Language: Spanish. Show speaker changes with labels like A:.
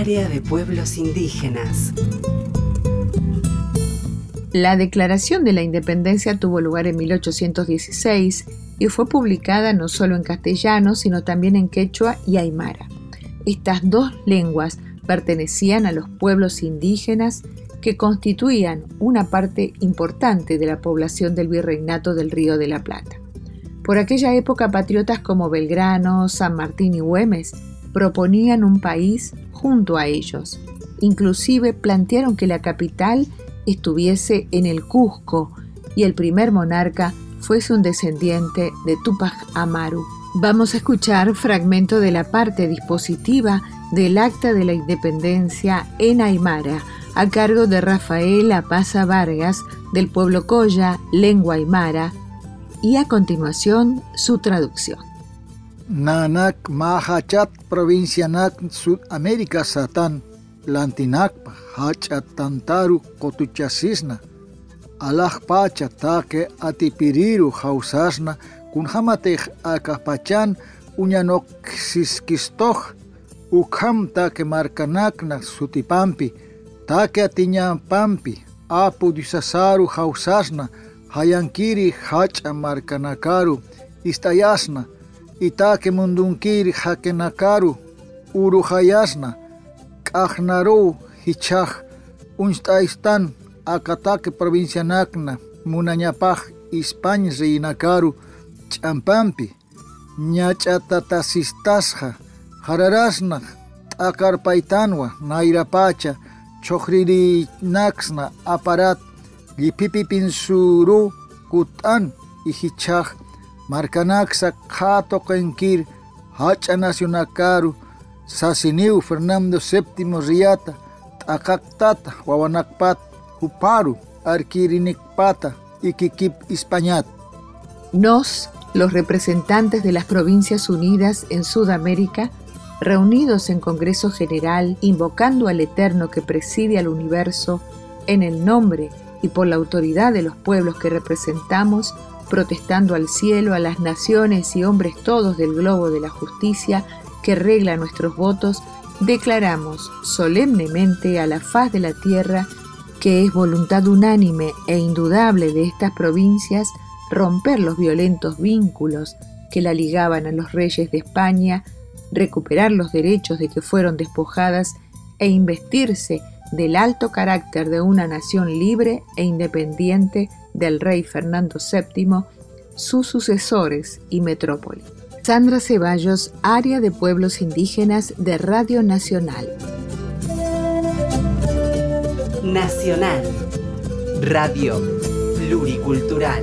A: Área de Pueblos Indígenas.
B: La Declaración de la Independencia tuvo lugar en 1816 y fue publicada no solo en castellano, sino también en quechua y aymara. Estas dos lenguas pertenecían a los pueblos indígenas que constituían una parte importante de la población del virreinato del Río de la Plata. Por aquella época, patriotas como Belgrano, San Martín y Güemes proponían un país junto a ellos. Inclusive plantearon que la capital estuviese en el Cusco y el primer monarca fuese un descendiente de Tupac Amaru. Vamos a escuchar fragmento de la parte dispositiva del Acta de la Independencia en Aymara, a cargo de Rafael Apaza Vargas, del pueblo Coya, lengua aymara, y a continuación su traducción.
C: Nanak Mahachat provincianak Sudamérica Satán, Lantinakpa, Hachatantaru Kotuchasisna, Alaj Pacha Take Atipiriru Hausasna, Kunhamatej Akapachan, Uñanoxiskistoj, Ukham Take Markanakna Sutipampi, Take Atiñampampi, Apu Disasaru Hausasna, Hayankiri hacha markanakaru istayasna itake mundunkiri hakenakaru uruhayasna k'aqnaru hichaj unstaistan akatake provincianakna munañapaj España reinakaru ch'ampampi ñach'atatasistasqa hararasna t'akarpaytanwa nayrapacha choqririnaksna aparat llipipi pinsuru kut'an ihichaj markanaksa qhatoqenkir hacha nacionakaru sasiniu Fernando VII Riata t'aqaqtata wawanakpat huparu arquirinikpata ikikip Españat.
B: Nos, los representantes de las Provincias Unidas en Sudamérica, reunidos en Congreso General, invocando al Eterno que preside al universo, en el nombre y por la autoridad de los pueblos que representamos, protestando al cielo, a las naciones y hombres todos del globo de la justicia que regla nuestros votos, declaramos solemnemente a la faz de la tierra que es voluntad unánime e indudable de estas provincias romper los violentos vínculos que la ligaban a los reyes de España, recuperar los derechos de que fueron despojadas e investirse del alto carácter de una nación libre e independiente del rey Fernando VII, sus sucesores y metrópoli. Sandra Ceballos, Área de Pueblos Indígenas de Radio Nacional.
A: Nacional. Radio Pluricultural.